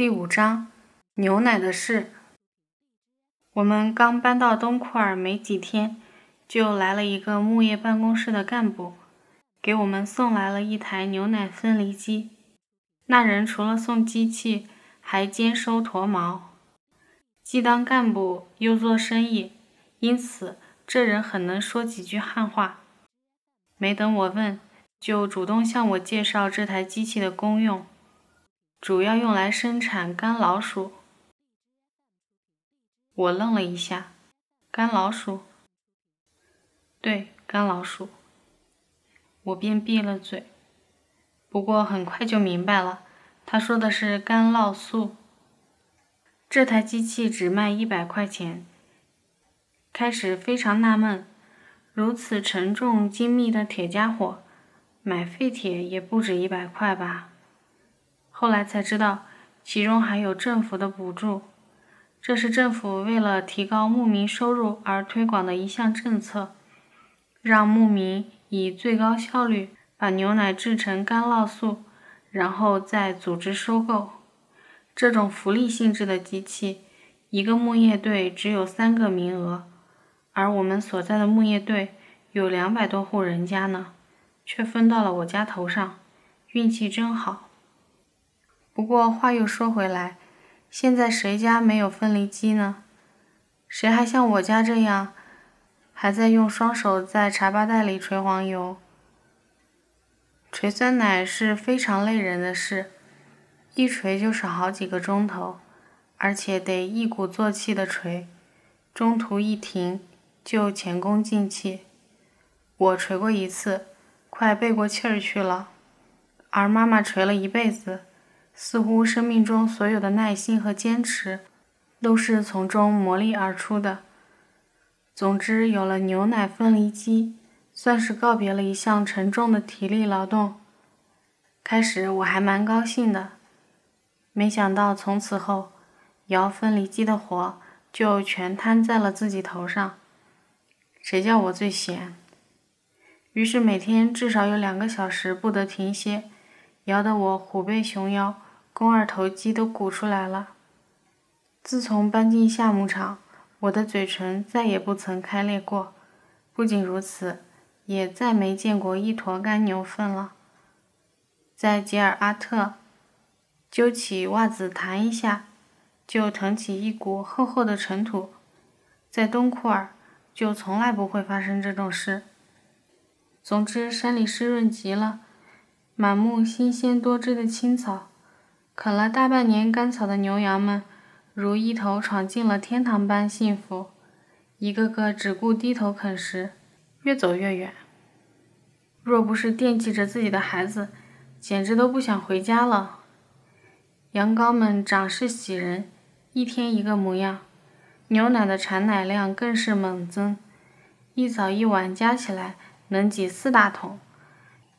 第五章牛奶的事。我们刚搬到东库尔没几天，就来了一个木业办公室的干部，给我们送来了一台牛奶分离机。那人除了送机器，还兼收驼毛。既当干部又做生意，因此这人很能说几句汉话。没等我问，就主动向我介绍这台机器的功用。主要用来生产干老鼠。我愣了一下，干老鼠？对，干老鼠。我便闭了嘴。不过很快就明白了，他说的是干酪素。这台机器只卖一百块钱。开始非常纳闷，如此沉重精密的铁家伙，买废铁也不止一百块吧？后来才知道，其中还有政府的补助，这是政府为了提高牧民收入而推广的一项政策，让牧民以最高效率把牛奶制成干酪素，然后再组织收购。这种福利性质的机器，一个牧业队只有三个名额，而我们所在的牧业队有两百多户人家呢，却分到了我家头上，运气真好。不过话又说回来，现在谁家没有分离机呢？谁还像我家这样，还在用双手在茶吧袋里捶黄油？捶酸奶是非常累人的事，一捶就是好几个钟头，而且得一鼓作气的捶，中途一停就前功尽弃。我捶过一次，快背过气儿去了，而妈妈捶了一辈子。似乎生命中所有的耐心和坚持，都是从中磨砺而出的。总之，有了牛奶分离机，算是告别了一项沉重的体力劳动。开始我还蛮高兴的，没想到从此后，摇分离机的活就全摊在了自己头上。谁叫我最闲？于是每天至少有两个小时不得停歇，摇得我虎背熊腰。肱二头肌都鼓出来了。自从搬进夏牧场，我的嘴唇再也不曾开裂过。不仅如此，也再没见过一坨干牛粪了。在吉尔阿特，揪起袜子弹一下，就腾起一股厚厚的尘土。在东库尔，就从来不会发生这种事。总之，山里湿润极了，满目新鲜多汁的青草。啃了大半年干草的牛羊们，如一头闯进了天堂般幸福，一个个只顾低头啃食，越走越远。若不是惦记着自己的孩子，简直都不想回家了。羊羔们长势喜人，一天一个模样，牛奶的产奶量更是猛增，一早一晚加起来能挤四大桶。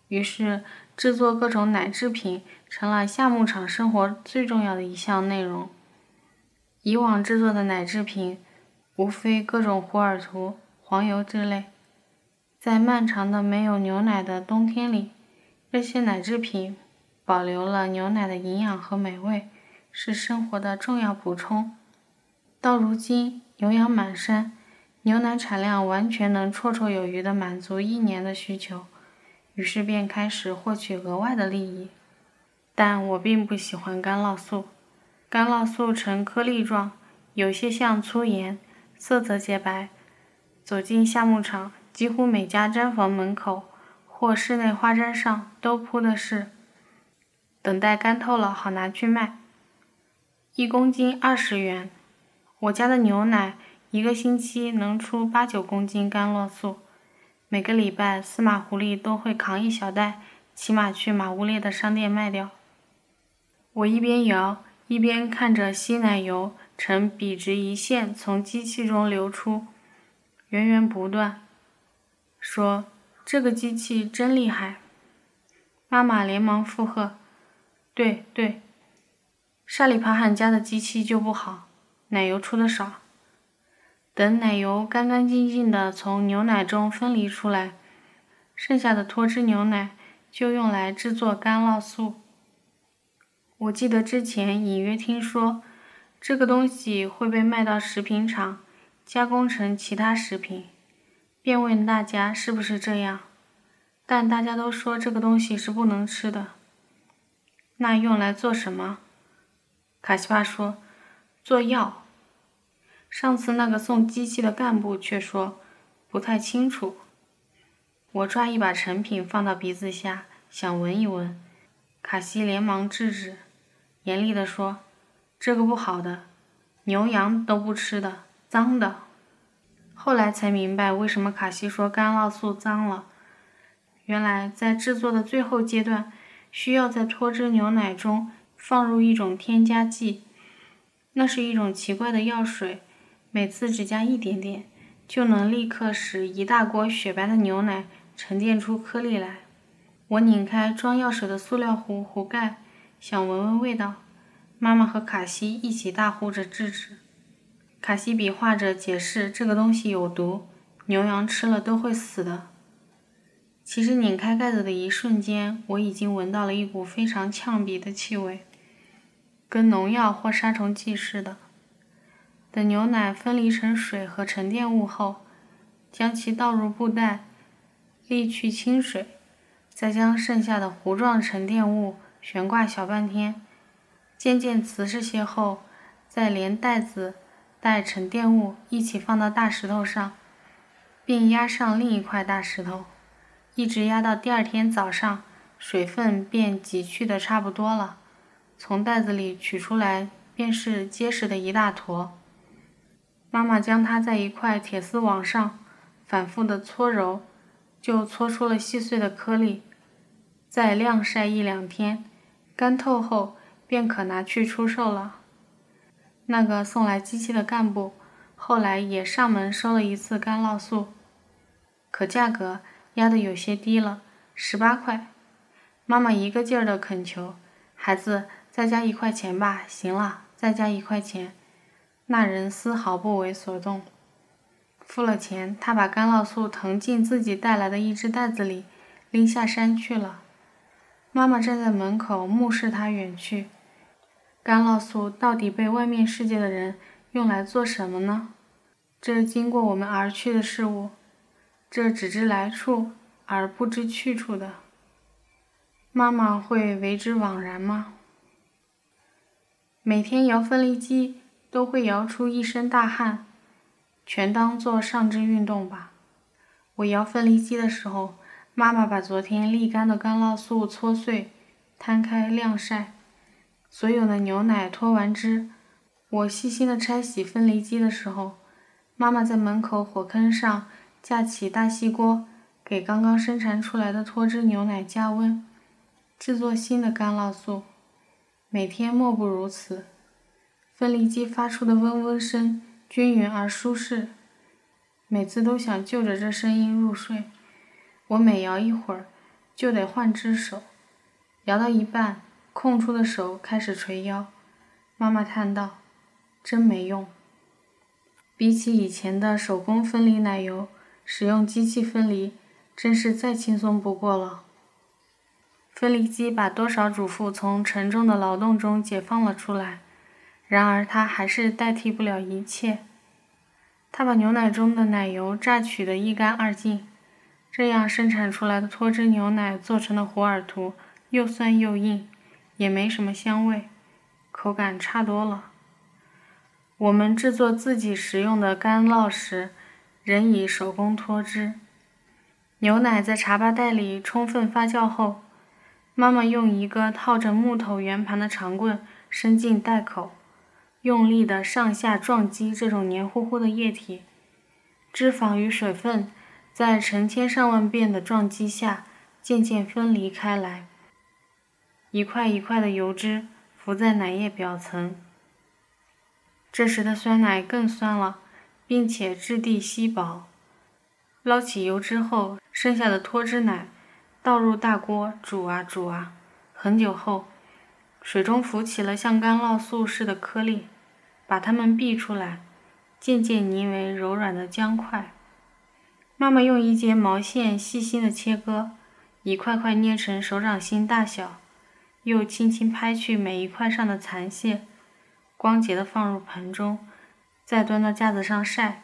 于是。制作各种奶制品成了夏牧场生活最重要的一项内容。以往制作的奶制品，无非各种胡尔图、黄油之类。在漫长的没有牛奶的冬天里，这些奶制品保留了牛奶的营养和美味，是生活的重要补充。到如今，牛羊满山，牛奶产量完全能绰绰有余地满足一年的需求。于是便开始获取额外的利益，但我并不喜欢干酪素。干酪素呈颗粒状，有些像粗盐，色泽洁白。走进夏牧场，几乎每家毡房门口或室内花毡上都铺的是“等待干透了，好拿去卖”。一公斤二十元。我家的牛奶一个星期能出八九公斤干酪素。每个礼拜，司马狐狸都会扛一小袋，骑马去马乌列的商店卖掉。我一边摇，一边看着稀奶油呈笔直一线从机器中流出，源源不断，说：“这个机器真厉害。”妈妈连忙附和：“对对，沙里帕罕家的机器就不好，奶油出的少。”等奶油干干净净的从牛奶中分离出来，剩下的脱脂牛奶就用来制作干酪素。我记得之前隐约听说，这个东西会被卖到食品厂，加工成其他食品，便问大家是不是这样。但大家都说这个东西是不能吃的。那用来做什么？卡西帕说：“做药。”上次那个送机器的干部却说：“不太清楚。”我抓一把成品放到鼻子下，想闻一闻。卡西连忙制止，严厉地说：“这个不好的，牛羊都不吃的，脏的。”后来才明白为什么卡西说干酪素脏了。原来在制作的最后阶段，需要在脱脂牛奶中放入一种添加剂，那是一种奇怪的药水。每次只加一点点，就能立刻使一大锅雪白的牛奶沉淀出颗粒来。我拧开装药水的塑料壶壶盖，想闻闻味道。妈妈和卡西一起大呼着制止。卡西比划着解释：“这个东西有毒，牛羊吃了都会死的。”其实拧开盖子的一瞬间，我已经闻到了一股非常呛鼻的气味，跟农药或杀虫剂似的。等牛奶分离成水和沉淀物后，将其倒入布袋，沥去清水，再将剩下的糊状沉淀物悬挂小半天，渐渐瓷实些后，再连袋子带沉淀物一起放到大石头上，并压上另一块大石头，一直压到第二天早上，水分便挤去的差不多了，从袋子里取出来，便是结实的一大坨。妈妈将它在一块铁丝网上反复的搓揉，就搓出了细碎的颗粒。再晾晒一两天，干透后便可拿去出售了。那个送来机器的干部后来也上门收了一次干酪素，可价格压得有些低了，十八块。妈妈一个劲儿的恳求：“孩子，再加一块钱吧，行了，再加一块钱。”那人丝毫不为所动，付了钱，他把干酪素腾进自己带来的一只袋子里，拎下山去了。妈妈站在门口目视他远去。干酪素到底被外面世界的人用来做什么呢？这经过我们而去的事物，这只知来处而不知去处的，妈妈会为之枉然吗？每天摇分离机。都会摇出一身大汗，全当做上肢运动吧。我摇分离机的时候，妈妈把昨天沥干的干酪素搓碎，摊开晾晒。所有的牛奶脱完汁，我细心的拆洗分离机的时候，妈妈在门口火坑上架起大锡锅，给刚刚生产出来的脱脂牛奶加温，制作新的干酪素。每天莫不如此。分离机发出的嗡嗡声均匀而舒适，每次都想就着这声音入睡。我每摇一会儿，就得换只手，摇到一半，空出的手开始捶腰。妈妈叹道：“真没用。”比起以前的手工分离奶油，使用机器分离真是再轻松不过了。分离机把多少主妇从沉重的劳动中解放了出来。然而，它还是代替不了一切。它把牛奶中的奶油榨取的一干二净，这样生产出来的脱脂牛奶做成的胡尔图又酸又硬，也没什么香味，口感差多了。我们制作自己食用的干酪时，仍以手工脱脂。牛奶在茶吧袋里充分发酵后，妈妈用一个套着木头圆盘的长棍伸进袋口。用力的上下撞击这种黏糊糊的液体，脂肪与水分在成千上万遍的撞击下渐渐分离开来，一块一块的油脂浮在奶液表层。这时的酸奶更酸了，并且质地稀薄。捞起油脂后，剩下的脱脂奶倒入大锅煮啊煮啊，很久后。水中浮起了像干酪素似的颗粒，把它们逼出来，渐渐凝为柔软的浆块。妈妈用一截毛线细心的切割，一块块捏成手掌心大小，又轻轻拍去每一块上的残屑，光洁的放入盆中，再端到架子上晒，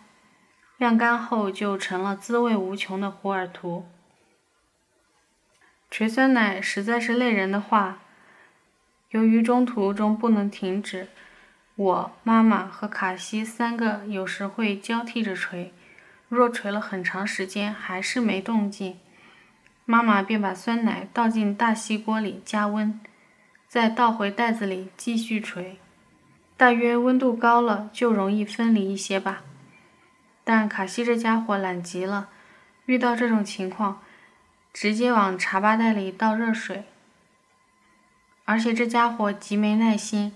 晾干后就成了滋味无穷的胡尔图。捶酸奶实在是累人的话，由于中途中不能停止，我、妈妈和卡西三个有时会交替着捶。若捶了很长时间还是没动静，妈妈便把酸奶倒进大锡锅里加温，再倒回袋子里继续捶。大约温度高了就容易分离一些吧。但卡西这家伙懒极了，遇到这种情况，直接往茶吧袋里倒热水。而且这家伙极没耐心，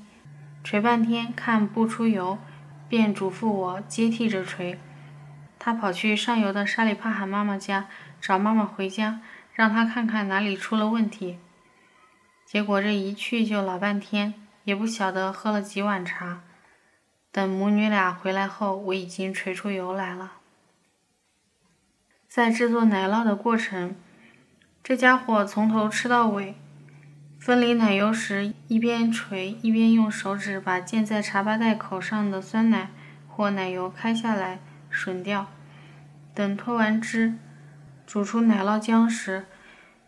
捶半天看不出油，便嘱咐我接替着捶。他跑去上游的沙里帕罕妈妈家找妈妈回家，让她看看哪里出了问题。结果这一去就老半天，也不晓得喝了几碗茶。等母女俩回来后，我已经锤出油来了。在制作奶酪的过程，这家伙从头吃到尾。分离奶油时，一边捶一边用手指把溅在茶吧袋口上的酸奶或奶油开下来。吮掉，等脱完汁，煮出奶酪浆时，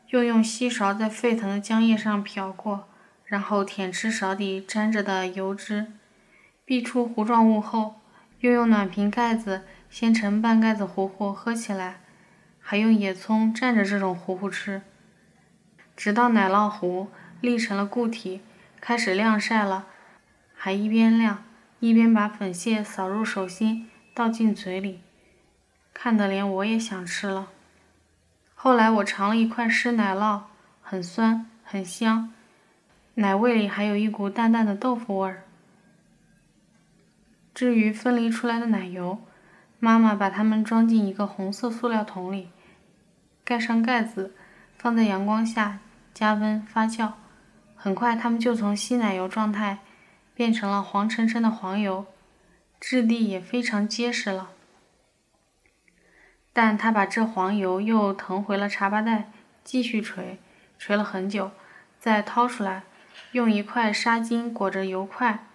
又用锡勺在沸腾的浆液上漂过，然后舔吃勺底沾着的油脂，逼出糊状物后，又用暖瓶盖子掀成半盖子糊糊喝起来，还用野葱蘸着这种糊糊吃，直到奶酪糊立成了固体，开始晾晒了，还一边晾一边把粉屑扫入手心。倒进嘴里，看得连我也想吃了。后来我尝了一块湿奶酪，很酸，很香，奶味里还有一股淡淡的豆腐味儿。至于分离出来的奶油，妈妈把它们装进一个红色塑料桶里，盖上盖子，放在阳光下加温发酵。很快，它们就从稀奶油状态变成了黄澄澄的黄油。质地也非常结实了，但他把这黄油又腾回了茶吧袋，继续捶，捶了很久，再掏出来，用一块纱巾裹着油块，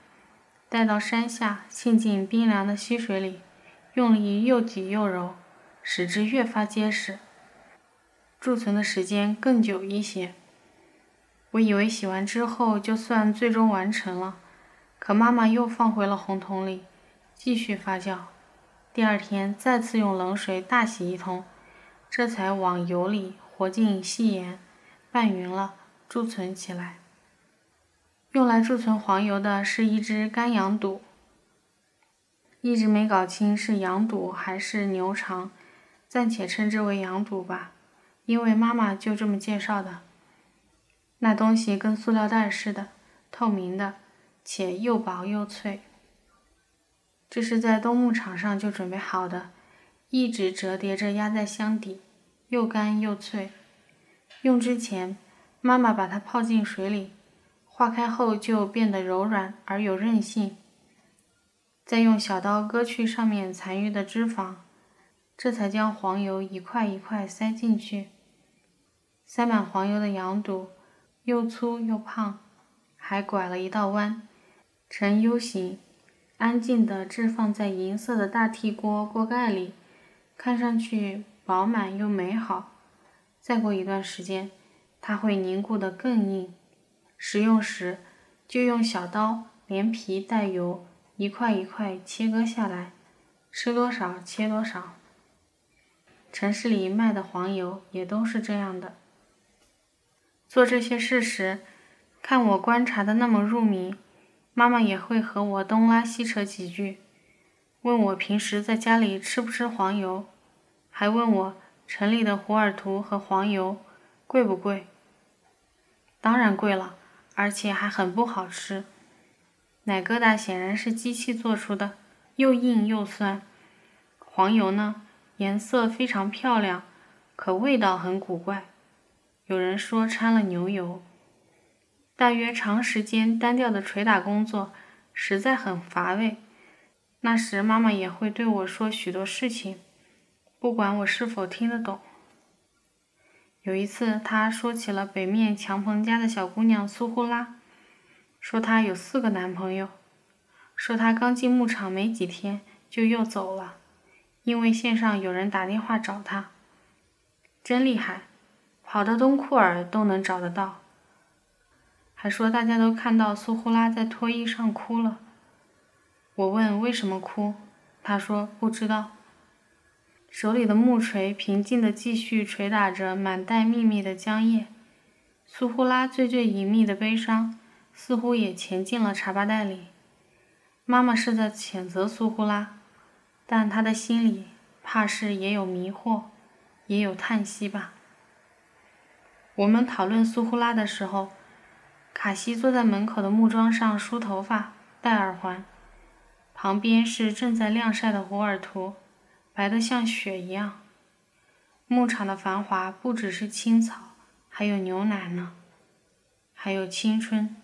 带到山下浸进冰凉的溪水里，用力又挤又揉，使之越发结实，贮存的时间更久一些。我以为洗完之后就算最终完成了，可妈妈又放回了红桶里。继续发酵，第二天再次用冷水大洗一通，这才往油里和进细盐，拌匀了，贮存起来。用来贮存黄油的是一只干羊肚，一直没搞清是羊肚还是牛肠，暂且称之为羊肚吧，因为妈妈就这么介绍的。那东西跟塑料袋似的，透明的，且又薄又脆。这是在冬牧场上就准备好的，一直折叠着压在箱底，又干又脆。用之前，妈妈把它泡进水里，化开后就变得柔软而有韧性。再用小刀割去上面残余的脂肪，这才将黄油一块一块塞进去。塞满黄油的羊肚，又粗又胖，还拐了一道弯，呈 U 形。安静地置放在银色的大屉锅锅盖里，看上去饱满又美好。再过一段时间，它会凝固得更硬。食用时，就用小刀连皮带油一块一块切割下来，吃多少切多少。城市里卖的黄油也都是这样的。做这些事时，看我观察的那么入迷。妈妈也会和我东拉西扯几句，问我平时在家里吃不吃黄油，还问我城里的胡尔图和黄油贵不贵。当然贵了，而且还很不好吃。奶疙瘩显然是机器做出的，又硬又酸。黄油呢，颜色非常漂亮，可味道很古怪，有人说掺了牛油。大约长时间单调的捶打工作实在很乏味。那时妈妈也会对我说许多事情，不管我是否听得懂。有一次，他说起了北面强鹏家的小姑娘苏呼拉，说她有四个男朋友，说她刚进牧场没几天就又走了，因为线上有人打电话找她。真厉害，跑到东库尔都能找得到。还说大家都看到苏呼拉在脱衣上哭了。我问为什么哭，他说不知道。手里的木锤平静地继续捶打着满带秘密的浆液，苏呼拉最最隐秘的悲伤似乎也潜进了茶吧袋里。妈妈是在谴责苏呼拉，但她的心里怕是也有迷惑，也有叹息吧。我们讨论苏呼拉的时候，卡西坐在门口的木桩上梳头发、戴耳环，旁边是正在晾晒的胡尔图。白得像雪一样。牧场的繁华不只是青草，还有牛奶呢，还有青春。